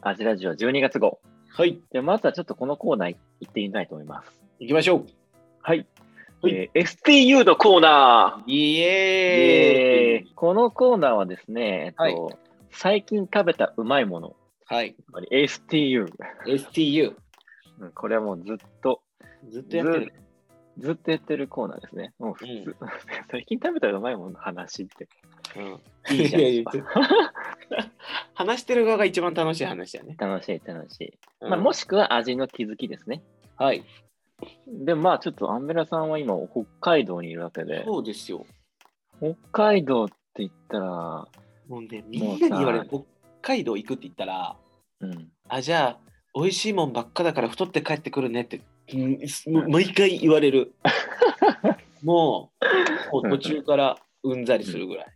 アジラジオ12月号。はい、でまずはちょっとこのコーナー行ってみたいと思います。行きましょはい。はいえー STU のコーナう。イーエーイこのコーナーはですね、えっとはい最近食べたうまいもの、はい、STU。STU。うんこれはもうずっと、ずっとやってる。ずっとやってるコーナーですね。もう普通。最近食べたうまいものの話って。うん、いいじゃんやや 話してる側が一番楽しい話だよね。楽しい楽しい。うんまあ、もしくは味の気づきですね。はい。で、まあちょっとアンベラさんは今北海道にいるわけで、そうですよ。北海道って言ったら、もうね、みんなに言われる。北海道行くって言ったら、うん。あ、じゃあ、美味しいもんばっかだから太って帰ってくるねって、うんもう毎回言われる。もう、途中からうんざりするぐらい。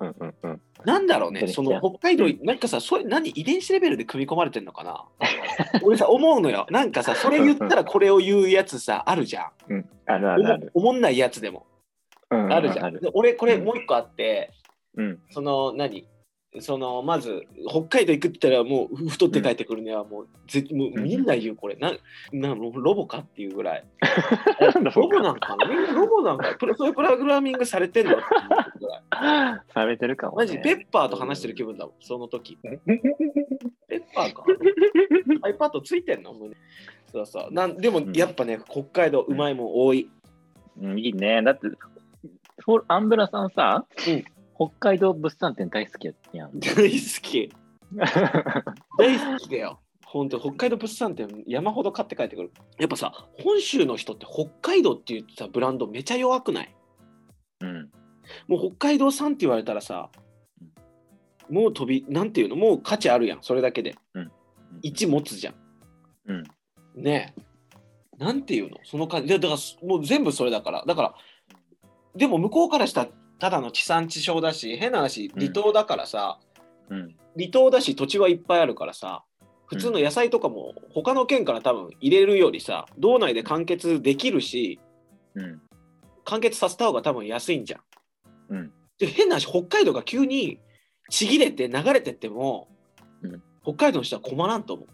うんうんうん。なんだろうね、その北海道、なんかさ、それ何遺伝子レベルで組み込まれてんのかな？俺さ、思うのよ。なんかさ、それ言ったらこれを言うやつさ、あるじゃん。うん、あるあるある。おもんないやつでも。うんあるじゃん。俺、これうんもう一個あって、うん。その、何？そのまず北海道行くって言ったらもう太って帰ってくるにはもう,、ぜもうみんな言うこれ。ななもうロボかっていうぐらい。ロボなんかなみんなロボなんかプロそういうプログラミングされてんのっていうぐらい。されてるかも、ね。マジペッパーと話してる気分だもんその時。ペッパーか。iPad ついてんの胸そうそう。なんでもうん。やっぱね北海道うまいもん多い。うん、いいね。だって、アンブラさんさ、うん北海道物産展大好きやん。大好き大好きだよ。本当北海道物産展山ほど買って帰ってくる。やっぱさ、本州の人って北海道っていうさブランドめちゃ弱くない？うん。もう北海道産って言われたらさ、もう飛び、なんていうの、もう価値あるやん、それだけで。うん1持つじゃん。うん。ねえ。なんていうの？その感じ。でだからもう全部それだから。だから、でも向こうからしたらただの地産地消だし、変な話、離島だからさ、うん。離島だし土地はいっぱいあるからさ普通の野菜とかも他の県から多分入れるよりさ道内で完結できるしうん。完結させた方が多分安いんじゃん。うんで変な話北海道が急にちぎれて流れてっても、うん北海道の人は困らんと思う。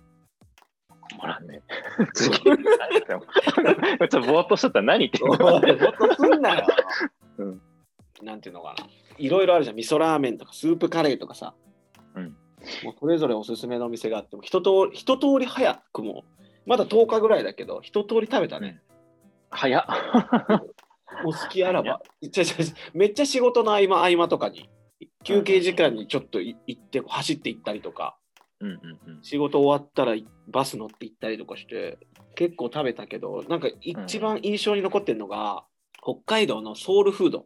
ほらね。ちょっとぼーっとしとったら何言ってんの？もっとすんなよ。うんなんていうのかな。いろいろあるじゃん。味噌ラーメンとかスープカレーとかさ。うんもうそれぞれおすすめのお店があっても一通り一通り早くもまだ10日ぐらいだけど一通り食べたね。早っ。もう好きあらば。めっちゃ仕事の合間合間とかに休憩時間にちょっとい行って走って行ったりとかうんうんうん。仕事終わったらいバス乗って行ったりとかして結構食べたけどなんか一番印象に残ってるのが、北海道のソウルフードお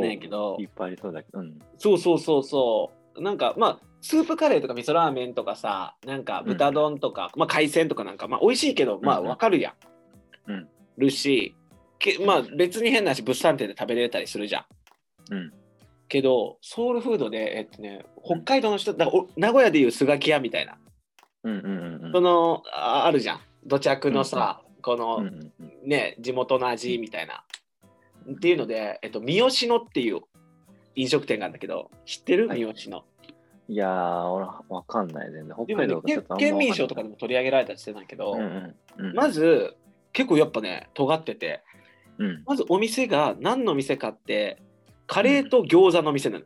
ねんけど。いっぱいありそうだけど。うん。そうそうそうそう。なんかまあスープカレーとか味噌ラーメンとかさなんか豚丼とか、まあ海鮮とかなんかまあ美味しいけどまあうん。うんわかるやん、うん。るしけまあ別に変な話物産展で食べれたりするじゃん。うん。けどソウルフードでえっとね北海道の人だお名古屋でいうスガキ屋みたいな。うんうんうんうん。そのああるじゃん。土着のさ、この、うんうんうん。ね地元の味みたいな、っていうので、えっと、三好野っていう飲食店があるんだけど知ってる？はい三好野、いやー、俺わかんない全然。北海道がちょっとあんま県民賞とかででも取り上げられたりしてたんだけど、うんうんうん。まず結構やっぱね尖っててうん。まずお店が何の店かってカレーと餃子の店なの、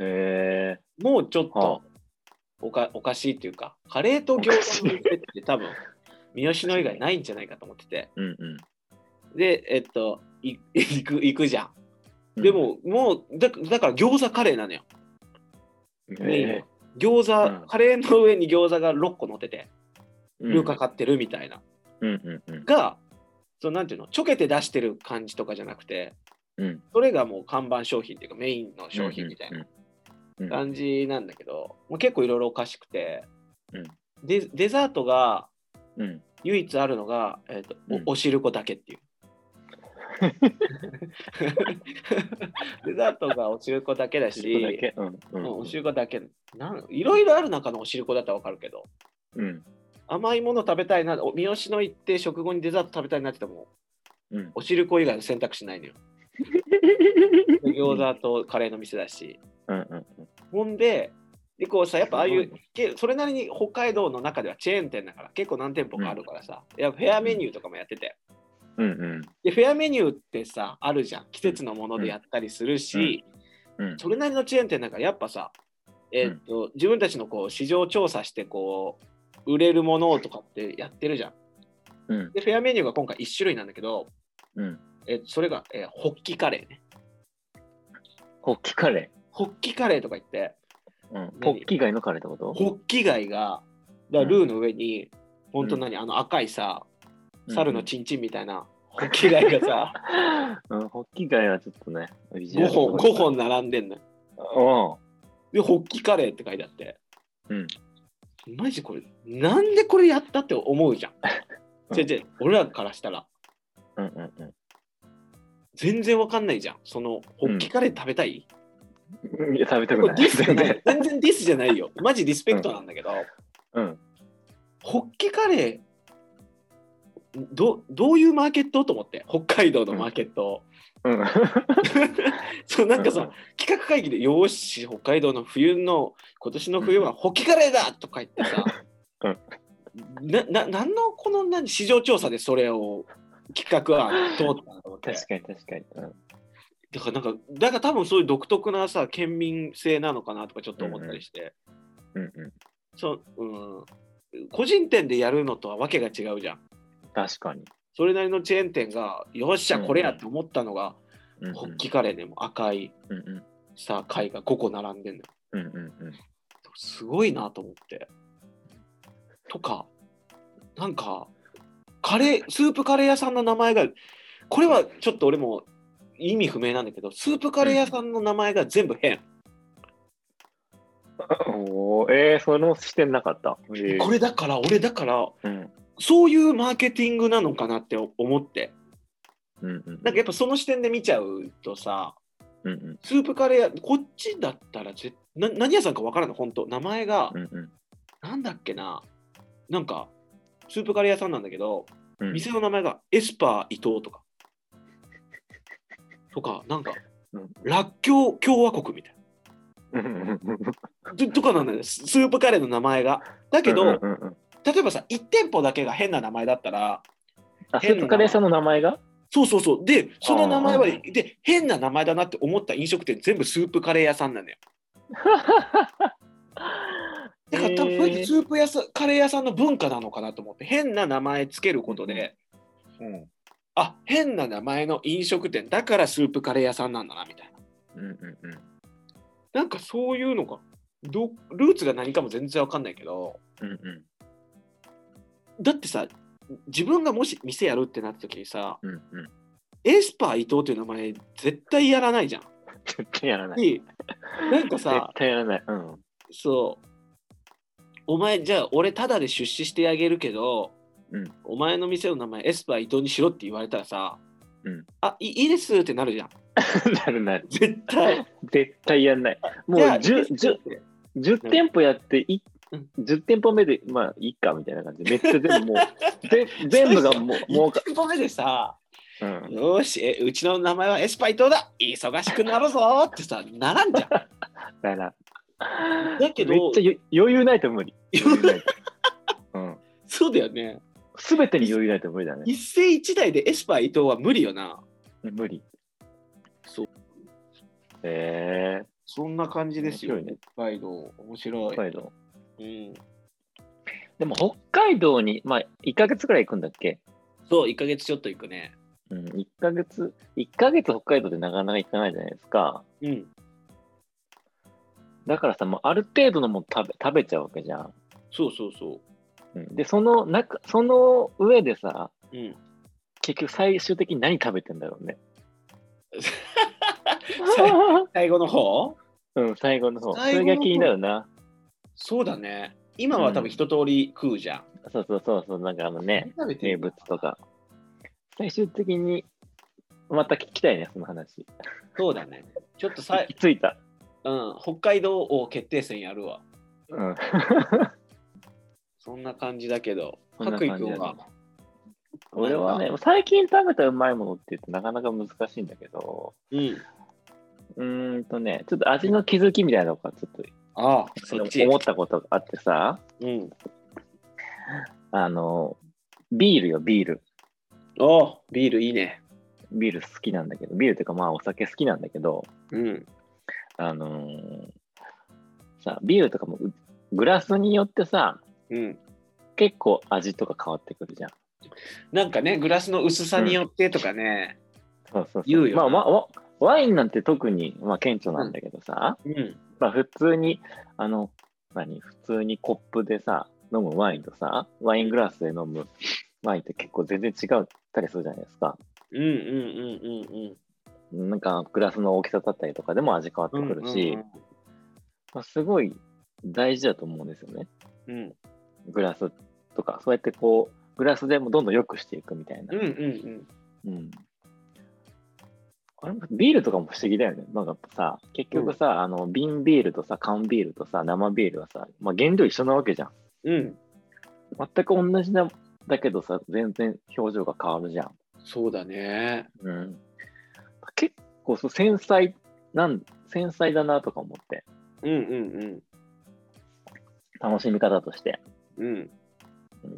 へえ。もうちょっはとおかおかしいっていうかカレーと餃子の店って多分 三好野以外ないんじゃないかと思っててうんうん。でえっとい 行く行くじゃんうんで、も、もうだだから餃子カレーなのよ。メインはへ餃子、うんカレーの上に餃子が6個乗ってて、ールーかかってるみたいな。が、そのなんていうの、ちょけて出してる感じとかじゃなくて、うん。それがもう看板商品っていうかメインの商品みたいなうん。感じなんだけど、もう結構いろいろおかしくて、うんデデザートがうん。唯一あるのが、えーとうんおおしるこだけっていう。デザートがおしるこだけだし。おしるこだけ。なんいろいろある中のおしるこだったらわかるけど。うん。甘いもの食べたいなお三好の行って食後にデザート食べたいなって言ってもうん。おしるこ以外の選択肢ないのよ。餃子とカレーの店だし。うんうんほんででこうさやっぱああいうそれなりに北海道の中ではチェーン店だから結構何店舗かあるからさ、やっぱフェアメニューとかもやっててうんうん。でフェアメニューってさあるじゃん季節のものでやったりするし、うんそれなりのチェーン店だからやっぱさ、えーっと自分たちのこう市場調査してこう売れるものとかってやってるじゃん。うんでフェアメニューが今回1種類なんだけど、うん。えそれが、えーホッキカレーね。ホッキカレホッキカレーとか言ってー。うん。ホッキ貝のカレーってこと？ホッキ貝がだルーの上に、本当何？あの赤いさ猿のチンチンみたいなホッキ貝がさ、うん、ホッキ貝はちょっとね、5本5本並んでんのよ。うで、ホッキカレーって書いてあって、うん。マジこれ、なんでこれやったって思うじゃん。うん俺らからしたら、うんうんうん全然わかんないじゃん。その、ホッキカレー食べたい、うん。いや、食べたくない。全然。ディスじゃないよ。マジリスペクトなんだけど、うん。ホッキカレー、どどういうマーケットと思って、北海道のマーケット。うん。そうなんかさ、企画会議で、よーし、北海道の冬の、今年の冬はホッキカレーだとか言ってさ、なななんのこの何市場調査でそれを企画案通ったのと思って。確かに確かに。うんだからなんか、だから多分そういう独特なさ、県民性なのかなとかちょっと思ったりして、うんうん。そううん、個人店でやるのとはわけが違うじゃん。確かに。それなりのチェーン店が、よっしゃ、これやって思ったのが、うんうんホッキカレーね、もう赤いさ、貝が5個並んでんのよ。うんうんうん。すごいなと思って。とか、なんか、カレー、スープカレー屋さんの名前が、これはちょっと俺も意味不明なんだけど、スープカレー屋さんの名前が全部変。おーえー、その視点なかった。えーこれだから、俺だから、うんそういうマーケティングなのかなって思って。うんうん。なんかやっぱその視点で見ちゃうとさ、うんうん。スープカレー屋、こっちだったらぜな何屋さんか分からない、本当。名前が、うんうん。なんだっけな、なんか、スープカレー屋さんなんだけど、うん。店の名前がエスパー伊藤とか。とか、なんか、うん。らっきょう共和国みたいうんうんうんうん。な。ととかなんだよ、ススープカレーの名前が。だけど、うんうんうん例えばさ、1店舗だけが変な名前だったら、あ、スープカレーさんの名前が？そうそうそう。で、その名前は、で、変な名前だなって思った飲食店、全部スープカレー屋さんなんだよ。だから多分、スープ屋さん、カレー屋さんの文化なのかなと思って、変な名前つけることで、うん。あ変な名前の飲食店だからスープカレー屋さんなんだなみたいな。うんうんうん。なんかそういうのがどルーツが何かも全然わかんないけどうんうんだってさ自分がもし店やるってなった時にさうんうんエスパー伊藤っていう名前絶対やらないじゃん。絶対やらない。でなんか絶さ対やらない。うん。そうお前じゃあ俺タダで出資してあげるけど、うんお前の店の名前エスパー伊藤にしろって言われたらさ、うんあいいいですってなるじゃん。なるなる。絶対。絶対やんない。もうじゃあ10いいですっ 10, て10店舗やってい、うん10店舗目で、まあいいかみたいな感じで、めっちゃ全部もう、ぜ全部がもう、もうか1、個目でさ、うん、よーしえ、うちの名前はエスパイトだ忙しくなるぞーってさ、ならんじゃん。だから、だけどめっちゃ、よ余裕ないと無理。余裕ないと。うん。そうだよね。すべてに余裕ないと無理だね。一世一代でエスパー伊藤は無理よな。無理。そう。へえそんな感じですよ、ね北海道。面白い。北海道。うん、でも北海道に、まあ1ヶ月くらい行くんだっけ？そう、1ヶ月ちょっと行くね。うん、1ヶ月、1ヶ月北海道でなかなか行かないじゃないですか。うん。だからさ、もうある程度のもの食べ食べちゃうわけじゃん。そうそうそうん、で、その中、その上でさ、う。うん。結局最終的に何食べてんだろうね。最後の方？うん、最後の方。それが気になるな。そうだね。今は多分一通り食うじゃん。そうそうそうそう、なんかあのね、食べてる物とか。最終的に、また聞きたいね、その話。そうだね。ちょっとさ行き着いた。うん、北海道王決定戦やるわ。うん。そんな感じだけど、そんな白感じだね衣君は？俺はね、最近食べたうまいものって言うとなかなか難しいんだけど、うん。うーんとね、ちょっと味の気づきみたいなのがちょっとああ、そっち。思ったことがあってさ、うん。あの、ビールよ、ビール。おうビールいいね。ビール好きなんだけど、ビールっていうかまあお酒好きなんだけど、うん。あのーさ、ビールとかもうグラスによってさ、うん。結構味とか変わってくるじゃん。なんかね、グラスの薄さによってとかね。そうそうそう言うよなまあ、まワワインなんて特に、まあ、顕著なんだけどさ、うん。まあ、普通に、あの、何、普通にコップでさ、飲むワインとさ、ワイングラスで飲むワインって結構全然違ったりするじゃないですか。うんうんうんうんうん。なんかグラスの大きさだったりとかでも味変わってくるし、まあ、すごい大事だと思うんですよね。うんうんグラスとか、そうやってこう、グラスでもどんどん良くしていくみたいな。うんうんうんうん。あれビールとかも不思議だよね。なんかさ、結局さ、あの瓶ビールとさ、缶ビールとさ、生ビールはさ、まあ、原料一緒なわけじゃん。うん。全く同じなだけどさ、全然表情が変わるじゃん。そうだね。うん。結構そう繊細なん、繊細だなとか思って、うんうん楽しみ方として。うん。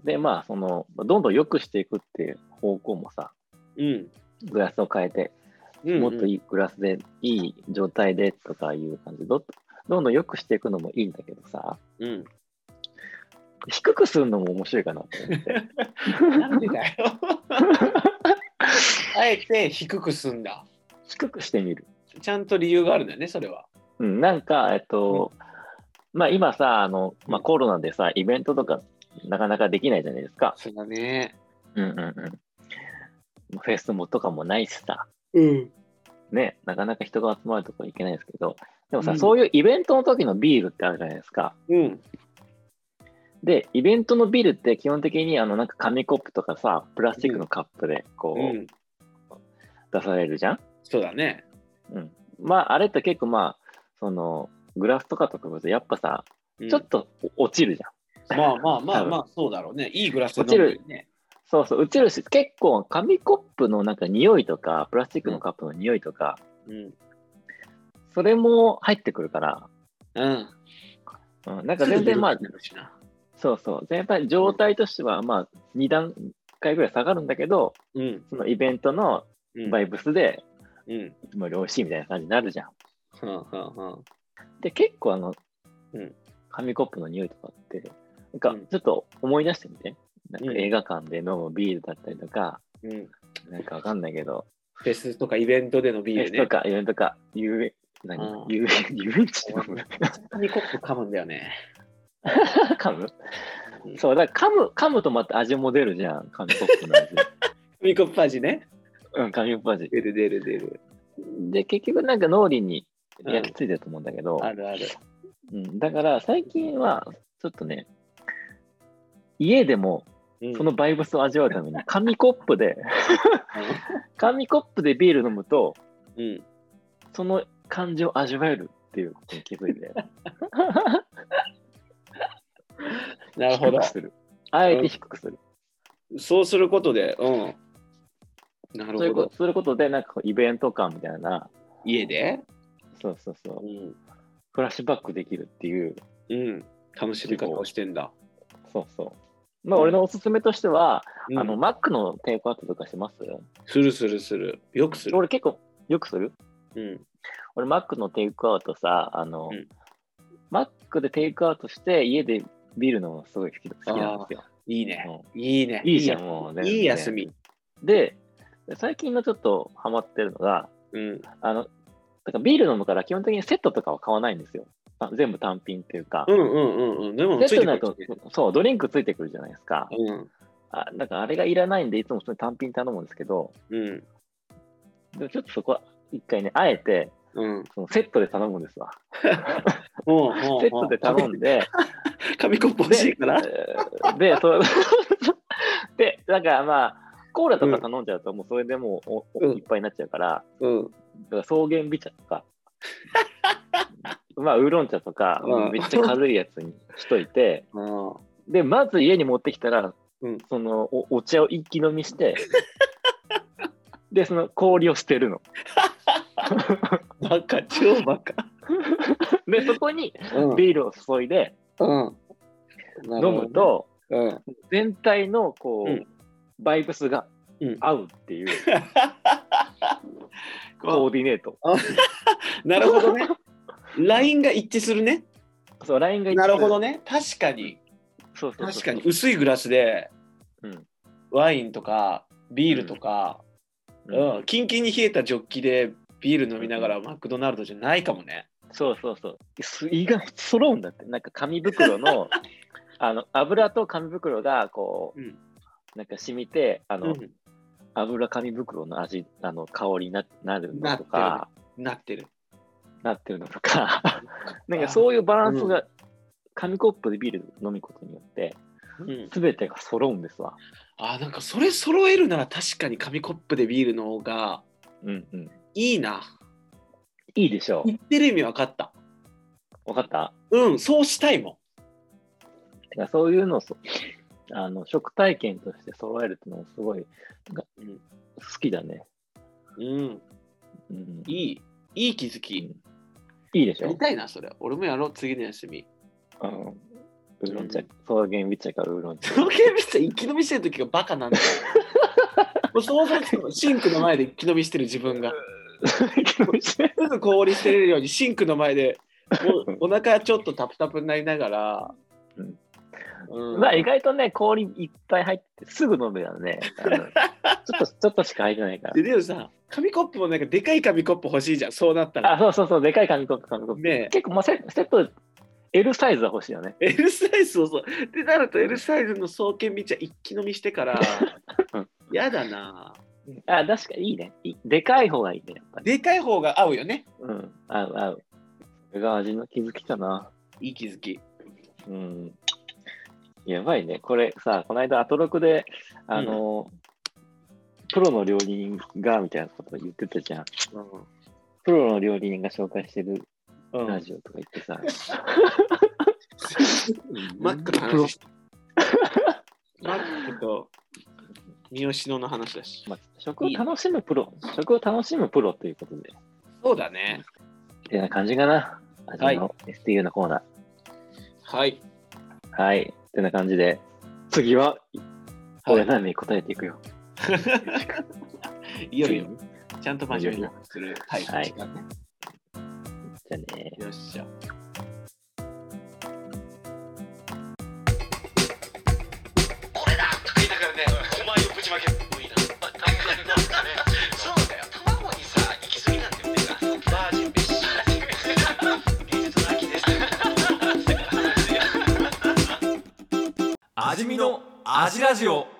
で、まあ、その、どんどん良くしていくっていう方向もさ、うん。グラスを変えて、うん。もっといいグラスで、いい状態でとかいう感じで、どどんどん良くしていくのもいいんだけどさ、うん。低くするのも面白いかなと思って。なんでだよ。あえて低くすんだ。低くしてみる。ちゃんと理由があるんだよね、それは。うん、なんか、えっと、まあ今さ、あの、まあコロナでさ、イベントとかなかなかできないじゃないですか。そうだね。うんうんうん。フェスもとかもないしさ、うん。ね、なかなか人が集まるとこ行けないですけど、でもさ、うんそういうイベントの時のビールってあるじゃないですか。うん。で、イベントのビールって基本的にあの、なんか紙コップとかさ、プラスチックのカップでこう、うん。出されるじゃん？そうだね。うん。まあ、あれって結構まあ、その、グラスとかと比べてやっぱさ、うんちょっと落ちるじゃん。まあまあまあまあ、そうだろうね。いいグラスで飲むよね。そうそう、落ちるし、結構紙コップのなんか匂いとか、プラスチックのカップの匂いとか、うん。それも入ってくるから、うん。うん、なんか全然まあ、そうそう、全体状態としてはまあ、2段階ぐらい下がるんだけど、うん。そのイベントのうん。バイブスで、うん。いつもより美味しいみたいな感じになるじゃん。はんはんはん。で、結構あの、うん紙コップの匂いとかって、なんかうんちょっと思い出してみて。なんかうん映画館で飲むビールだったりとか、うん。なんかわかんないけど、フェスとかイベントでのビールねフェスと。かイベントとか、遊園、何？うん遊園地で飲む紙コップ噛むんだよね。噛む？うんそう、だから噛む、噛むとまた味も出るじゃん、紙コップの味。紙コップ味ね。うん、紙コップ味。出る出る出る。で、結局なんか脳裏に焼き付いてると思うんだけど、あるある。うん、だから最近はちょっとね、家でもうんそのバイブスを味わうために紙コップで、紙コップでビール飲むと、うん。その感じを味わえるっていうことに気づいて、なるほど。あえて低くする。そうすることで、うん。なるほどそういうこと。することで、なんかこうイベント感みたいな、家で？そうそうそうう、ん。フラッシュバックできるっていう、うん。楽しみ方をしてんだ。そうそう。まあ、俺のおすすめとしては、うんあの、マックのテイクアウトとかします？するするする。よくする。俺結構よくする？うん。俺、マックのテイクアウトさ、あの、うんマックでテイクアウトして、家でビール飲むのすごい好き好きなんですよ。いいね。ういいね。いいじゃん、もうね。いい休み。で、最近のちょっとハマってるのが、うん。あの、だからビール飲むから基本的にセットとかは買わないんですよ。あ全部単品っていうか。うんうんうんうん。でもついてくると、そう、ドリンクついてくるじゃないですか。うん。あだからあれがいらないんで、いつもそれ単品頼むんですけど、うん。でもちょっとそこは一回ね、あえて、うん。そのセットで頼むんですわ。もう、セットで頼んで、紙コップ欲しいから。で、で、そうで、だからまあ、コーラとか頼んじゃうと、もうそれでもううんいっぱいになっちゃうから、うん。だから草原美茶とか、まあ、ウーロン茶とか、うんめっちゃ軽いやつにしといて、あ で、まず家に持ってきたら、うんそのおお茶を一気飲みして、で、その氷を捨てるの。あ。バカ、超バカ。で、そこにうんビールを注いでうん。飲むと、うん。全体のこう、うんバイブスがうん合うっていうコこーディネート。うなるほどね。ラインが一致するね。そう、ラインがなるほどね。ね。確かに。そうそう確かに。薄いグラスでうんワインとかビールとか、ううんんキンキンに冷えたジョッキでビール飲みながらマクドナルドじゃないかもね。そうそうそう。す意外と揃うんだって。なんか紙袋の あの油と紙袋がこう、うんなんか染みて、あの、うん油紙袋の味、あの香りにななるのとか、なってる。なってるのとか、なんかそういうバランスが、紙コップでビール飲むことによって、うん、すべてが揃うんですわ。あなんかそれ揃えるなら確かに紙コップでビールの方がうんうん。いいな。いいでしょ言ってる意味分かった。う。わかった？うん、そうしたいもてかそういうのをそあの食体験として揃えるっていうのはすごいがん。うん好きだね。うん、うん、いい。いい気づき。いいでしょやりたいな、それ。俺もやろう、次の休み。うん。ウーロン茶、草原ビッチャからウーロン茶。そのゲームして一気飲みしてる時がバカなんだよ。もう想像つくのシンクの前で一気飲みしてる自分が。すぐ氷捨てれるようにシンクの前でもうお腹ちょっとタプタプになりながら、まあ意外とね、氷いっぱい入っててすぐ飲むよね。ちょっと、ちょっとしか入ってないからで。でもさ紙コップもなんかでかい紙コップ欲しいじゃんそうなったらあ、そうそうそう、でかい紙コップ、紙コップ。ね結構、まあ、セセット、L サイズは欲しいよね。L サイズそうそうってなると L サイズの双剣見ちゃ一気飲みしてからうんやだなあ、確かにいいね。いでかい方がいいね、やっぱり。でかい方が合うよねうん、合う合う。それが味の気づきかな。いい気づきうん。やばいね。これさ、この間、アトロクで、あの、プロの料理人が、みたいなこと言ってたじゃん。プロの料理人が紹介してるうん、ラジオとか言ってさ。マックのプロ話してマックと三好野の話だしまあ、食を楽しむプロ、食を楽しむプロということで、そうだねってな感じかな。味の STU のコーナはいー。はい。ってな感じで、次は、はい。俺何に答えていくよ。いよいよちゃんと真面目にする。タイプの時間ね、じゃあね。よっしゃ。これだ。とか言いながらね、お前をぶちまけ。る。のアジラジオ。